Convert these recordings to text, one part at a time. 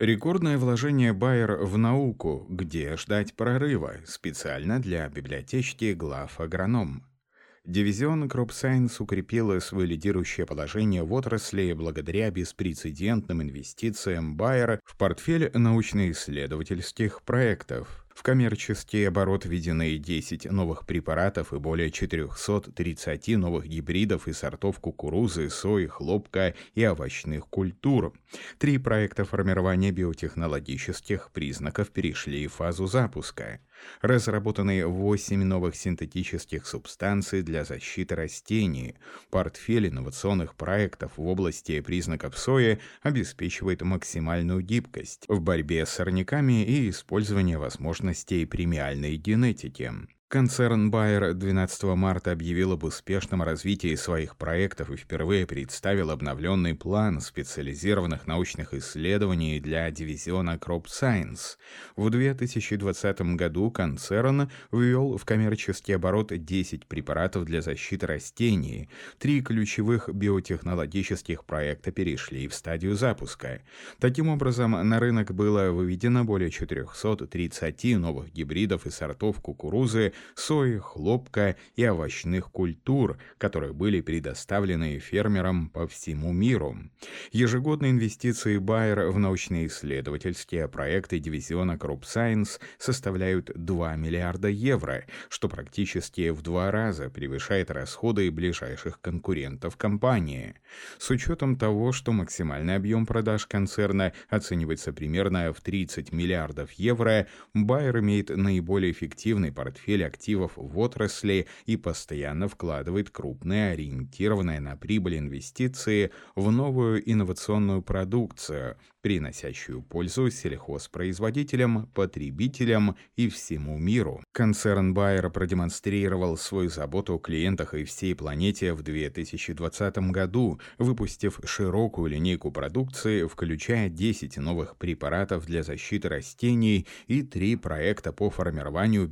Рекордное вложение Байер в науку, где ждать прорыва, специально для библиотечки глав агроном. Дивизион Crop Science укрепила свое лидирующее положение в отрасли благодаря беспрецедентным инвестициям Байера в портфель научно-исследовательских проектов. В коммерческий оборот введены 10 новых препаратов и более 430 новых гибридов и сортов кукурузы, сои, хлопка и овощных культур. Три проекта формирования биотехнологических признаков перешли в фазу запуска. Разработаны 8 новых синтетических субстанций для защиты растений. Портфель инновационных проектов в области признаков сои обеспечивает максимальную гибкость в борьбе с сорняками и использование возможностей премиальной генетики. Концерн Bayer 12 марта объявил об успешном развитии своих проектов и впервые представил обновленный план специализированных научных исследований для дивизиона Crop Science. В 2020 году концерн ввел в коммерческий оборот 10 препаратов для защиты растений. Три ключевых биотехнологических проекта перешли в стадию запуска. Таким образом, на рынок было выведено более 430 новых гибридов и сортов кукурузы, сои, хлопка и овощных культур, которые были предоставлены фермерам по всему миру. Ежегодные инвестиции Байер в научные исследовательские проекты дивизиона Crop Science составляют 2 миллиарда евро, что практически в два раза превышает расходы ближайших конкурентов компании. С учетом того, что максимальный объем продаж концерна оценивается примерно в 30 миллиардов евро, Байер имеет наиболее эффективный портфель активов в отрасли и постоянно вкладывает крупные, ориентированные на прибыль инвестиции в новую инновационную продукцию, приносящую пользу сельхозпроизводителям, потребителям и всему миру. Концерн Байер продемонстрировал свою заботу о клиентах и всей планете в 2020 году, выпустив широкую линейку продукции, включая 10 новых препаратов для защиты растений и три проекта по формированию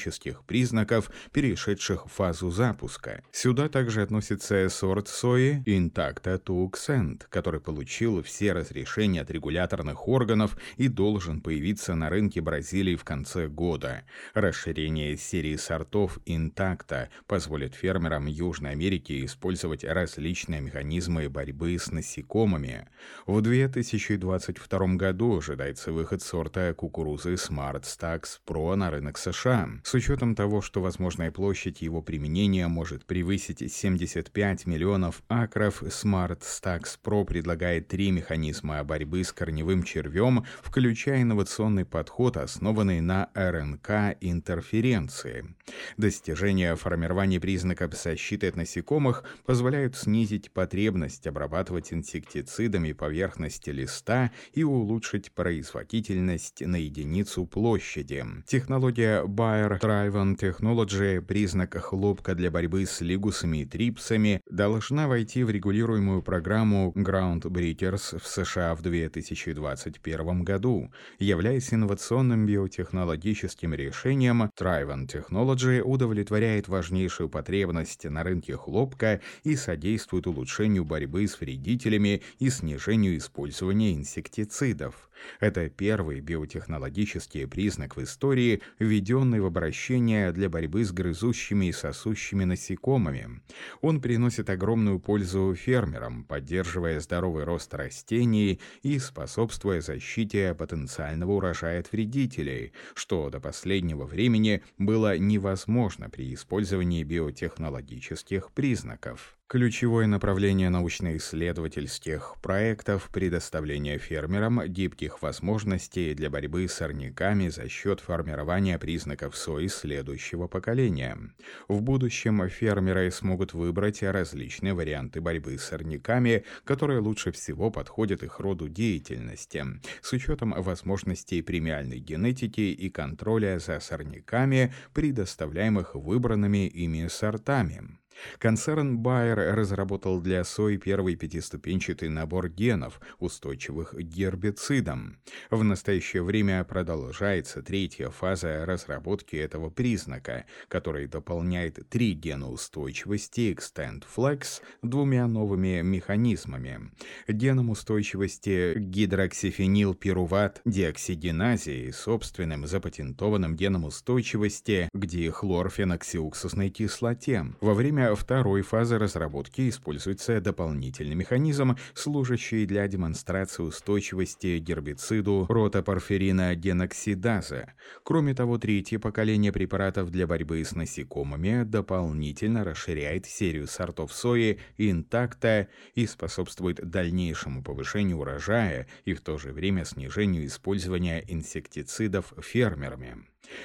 биотехнологических признаков, перешедших в фазу запуска. Сюда также относится сорт сои Intacta Tuxent, который получил все разрешения от регуляторных органов и должен появиться на рынке Бразилии в конце года. Расширение серии сортов интакта позволит фермерам Южной Америки использовать различные механизмы борьбы с насекомыми. В 2022 году ожидается выход сорта кукурузы Smart Stacks Pro на рынок США. С учетом того, что возможная площадь его применения может превысить 75 миллионов акров, Smart Stacks Pro предлагает три механизма борьбы с корневым червем, включая инновационный подход, основанный на РНК-интерференции. Достижения формирования признаков защиты от насекомых позволяют снизить потребность обрабатывать инсектицидами поверхности листа и улучшить производительность на единицу площади. Технология Bayer Driven Technology, признак хлопка для борьбы с лигусами и трипсами, должна войти в регулируемую программу Groundbreakers в США в 2021 году, являясь инновационным биотехнологическим решением, Trivan Technology удовлетворяет важнейшую потребность на рынке хлопка и содействует улучшению борьбы с вредителями и снижению использования инсектицидов. Это первый биотехнологический признак в истории, введенный в обращение для борьбы с грызущими и сосущими насекомыми. Он приносит огромную пользу фермерам, поддерживая здоровый рост растений и способствуя защите потенциального урожая от вредителей, что до последнего времени было невозможно при использовании биотехнологических признаков. Ключевое направление научно-исследовательских проектов – предоставление фермерам гибких возможностей для борьбы с сорняками за счет формирования признаков сои следующего поколения. В будущем фермеры смогут выбрать различные варианты борьбы с сорняками, которые лучше всего подходят их роду деятельности, с учетом возможностей премиальной генетики и контроля за сорняками, предоставляемых выбранными ими сортами. Концерн Bayer разработал для сои первый пятиступенчатый набор генов, устойчивых к гербицидам. В настоящее время продолжается третья фаза разработки этого признака, который дополняет три гена устойчивости XtendFlex двумя новыми механизмами. Геном устойчивости гидроксифенилпируват диоксигеназе и собственным запатентованным геном устойчивости к дихлорфеноксиуксусной кислоте. Во время второй фазы разработки используется дополнительный механизм, служащий для демонстрации устойчивости гербициду ротопорфирина геноксидаза. Кроме того, третье поколение препаратов для борьбы с насекомыми дополнительно расширяет серию сортов сои интакта и способствует дальнейшему повышению урожая и в то же время снижению использования инсектицидов фермерами.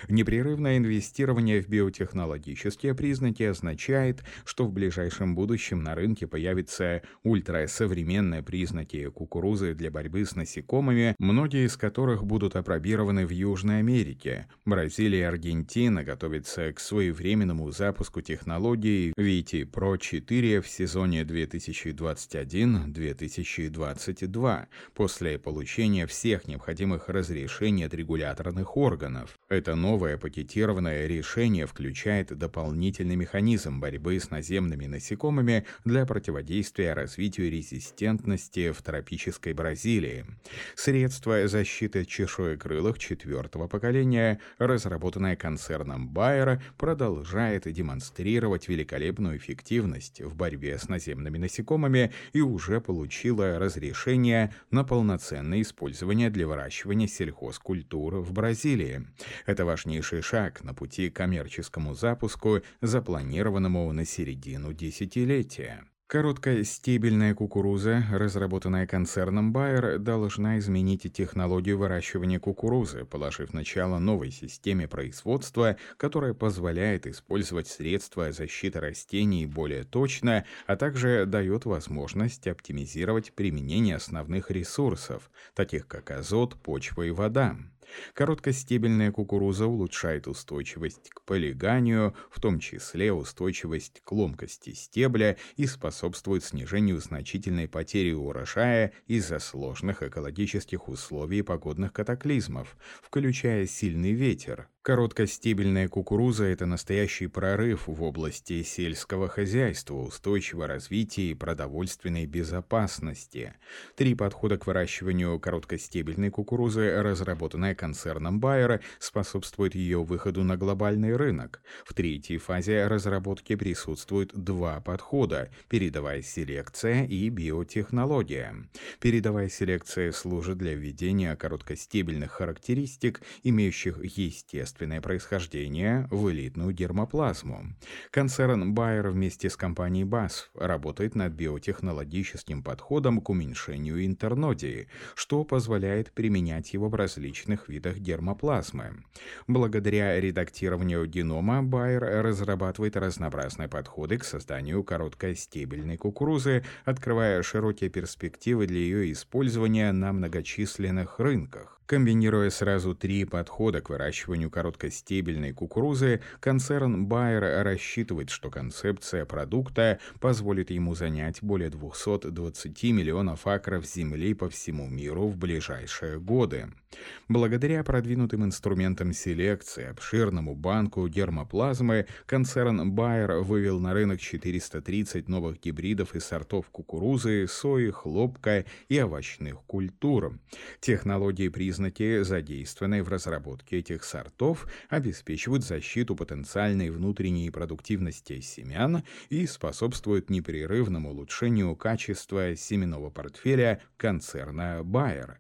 Непрерывное инвестирование в биотехнологические признаки означает, что в ближайшем будущем на рынке появятся ультрасовременные признаки кукурузы для борьбы с насекомыми, многие из которых будут опробированы в Южной Америке. Бразилия и Аргентина готовятся к своевременному запуску технологии VT Pro 4 в сезоне 2021-2022 после получения всех необходимых разрешений от регуляторных органов. Это новое пакетированное решение включает дополнительный механизм борьбы с наземными насекомыми для противодействия развитию резистентности в тропической Бразилии. Средство защиты чешуекрылых четвертого поколения, разработанное концерном Байера, продолжает демонстрировать великолепную эффективность в борьбе с наземными насекомыми и уже получило разрешение на полноценное использование для выращивания сельхозкультур в Бразилии. Это важнейший шаг на пути к коммерческому запуску, запланированному на середину десятилетия. Короткая стебельная кукуруза, разработанная концерном Bayer, должна изменить технологию выращивания кукурузы, положив начало новой системе производства, которая позволяет использовать средства защиты растений более точно, а также дает возможность оптимизировать применение основных ресурсов, таких как азот, почва и вода. Короткостебельная кукуруза улучшает устойчивость к полиганию, в том числе устойчивость к ломкости стебля и способствует снижению значительной потери урожая из-за сложных экологических условий и погодных катаклизмов, включая сильный ветер, Короткостебельная кукуруза – это настоящий прорыв в области сельского хозяйства, устойчивого развития и продовольственной безопасности. Три подхода к выращиванию короткостебельной кукурузы, разработанная концерном Байера, способствуют ее выходу на глобальный рынок. В третьей фазе разработки присутствуют два подхода – передовая селекция и биотехнология. Передовая селекция служит для введения короткостебельных характеристик, имеющих естественный естественное происхождение в элитную дермоплазму. Концерн Bayer вместе с компанией BASF работает над биотехнологическим подходом к уменьшению интернодии, что позволяет применять его в различных видах дермоплазмы. Благодаря редактированию генома Bayer разрабатывает разнообразные подходы к созданию короткостебельной кукурузы, открывая широкие перспективы для ее использования на многочисленных рынках. Комбинируя сразу три подхода к выращиванию короткостебельной кукурузы, концерн Bayer рассчитывает, что концепция продукта позволит ему занять более 220 миллионов акров земли по всему миру в ближайшие годы. Благодаря продвинутым инструментам селекции, обширному банку гермоплазмы, концерн Bayer вывел на рынок 430 новых гибридов и сортов кукурузы, сои, хлопка и овощных культур. Технологии признаны признаки, задействованные в разработке этих сортов, обеспечивают защиту потенциальной внутренней продуктивности семян и способствуют непрерывному улучшению качества семенного портфеля концерна Bayer.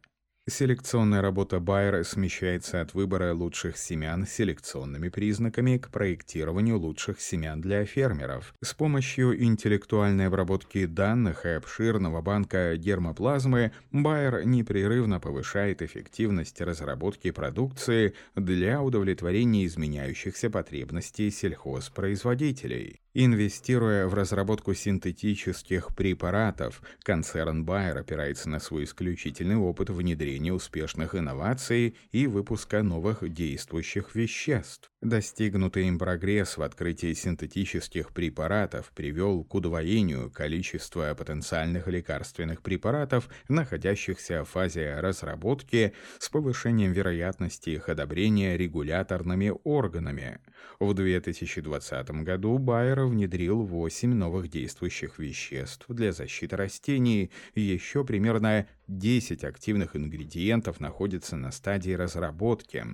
Селекционная работа Байера смещается от выбора лучших семян селекционными признаками к проектированию лучших семян для фермеров. С помощью интеллектуальной обработки данных и обширного банка гермоплазмы Байер непрерывно повышает эффективность разработки продукции для удовлетворения изменяющихся потребностей сельхозпроизводителей. Инвестируя в разработку синтетических препаратов, концерн Bayer опирается на свой исключительный опыт внедрения успешных инноваций и выпуска новых действующих веществ. Достигнутый им прогресс в открытии синтетических препаратов привел к удвоению количества потенциальных лекарственных препаратов, находящихся в фазе разработки, с повышением вероятности их одобрения регуляторными органами. В 2020 году Bayer внедрил 8 новых действующих веществ для защиты растений, еще примерно 10 активных ингредиентов находятся на стадии разработки.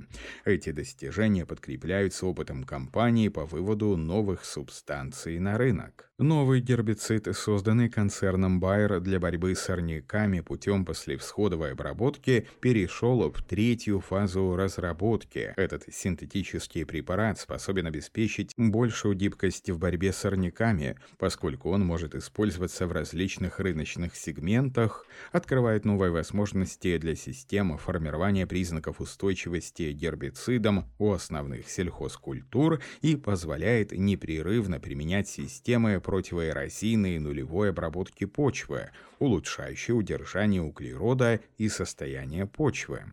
Эти достижения подкрепляются опытом компании по выводу новых субстанций на рынок. Новый гербицид, созданный концерном Bayer для борьбы с сорняками путем послевсходовой обработки, перешел в третью фазу разработки. Этот синтетический препарат способен обеспечить большую гибкость в борьбе с сорняками, поскольку он может использоваться в различных рыночных сегментах, открывает открывает новые возможности для системы формирования признаков устойчивости гербицидам у основных сельхозкультур и позволяет непрерывно применять системы противоэрозийной нулевой обработки почвы, улучшающие удержание углерода и состояние почвы.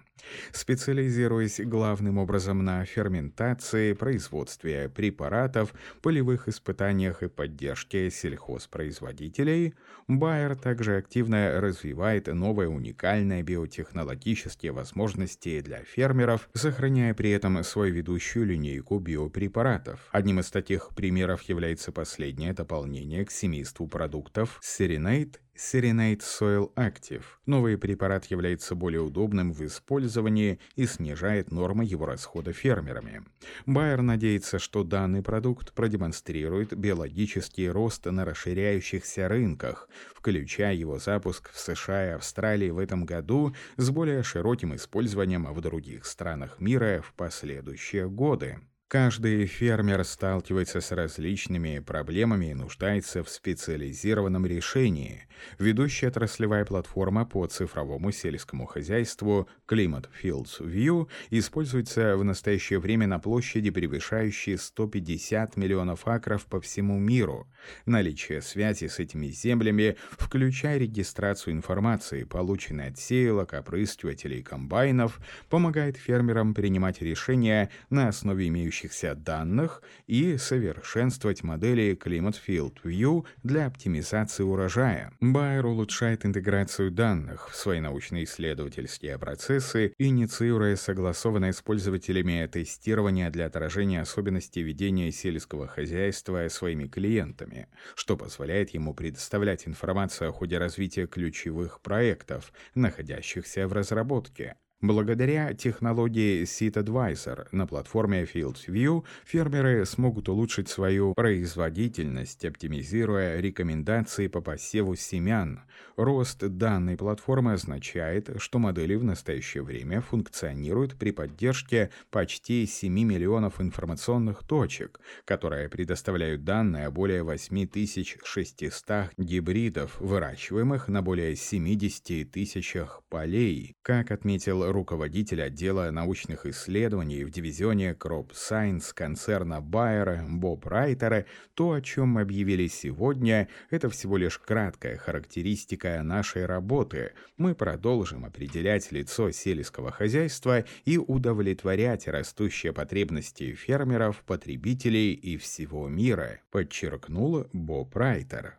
Специализируясь главным образом на ферментации, производстве препаратов, полевых испытаниях и поддержке сельхозпроизводителей, Байер также активно развивает новые уникальные биотехнологические возможности для фермеров, сохраняя при этом свою ведущую линейку биопрепаратов. Одним из таких примеров является последнее дополнение к семейству продуктов Serenade Serenade Soil Active. Новый препарат является более удобным в использовании и снижает нормы его расхода фермерами. Байер надеется, что данный продукт продемонстрирует биологический рост на расширяющихся рынках, включая его запуск в США и Австралии в этом году с более широким использованием в других странах мира в последующие годы. Каждый фермер сталкивается с различными проблемами и нуждается в специализированном решении. Ведущая отраслевая платформа по цифровому сельскому хозяйству Climate Fields View используется в настоящее время на площади, превышающей 150 миллионов акров по всему миру. Наличие связи с этими землями, включая регистрацию информации, полученной от сеялок, опрыскивателей и комбайнов, помогает фермерам принимать решения на основе имеющихся имеющихся данных и совершенствовать модели Climate Field View для оптимизации урожая. Байер улучшает интеграцию данных в свои научно-исследовательские процессы, инициируя согласованное с пользователями тестирование для отражения особенностей ведения сельского хозяйства своими клиентами, что позволяет ему предоставлять информацию о ходе развития ключевых проектов, находящихся в разработке. Благодаря технологии Seed Advisor на платформе FieldView фермеры смогут улучшить свою производительность, оптимизируя рекомендации по посеву семян. Рост данной платформы означает, что модели в настоящее время функционируют при поддержке почти 7 миллионов информационных точек, которые предоставляют данные о более 8600 гибридов, выращиваемых на более 70 тысячах полей. Как отметил руководитель отдела научных исследований в дивизионе Crop Science концерна Bayer Боб Райтера, то, о чем мы объявили сегодня, это всего лишь краткая характеристика нашей работы. Мы продолжим определять лицо сельского хозяйства и удовлетворять растущие потребности фермеров, потребителей и всего мира, подчеркнул Боб Райтер.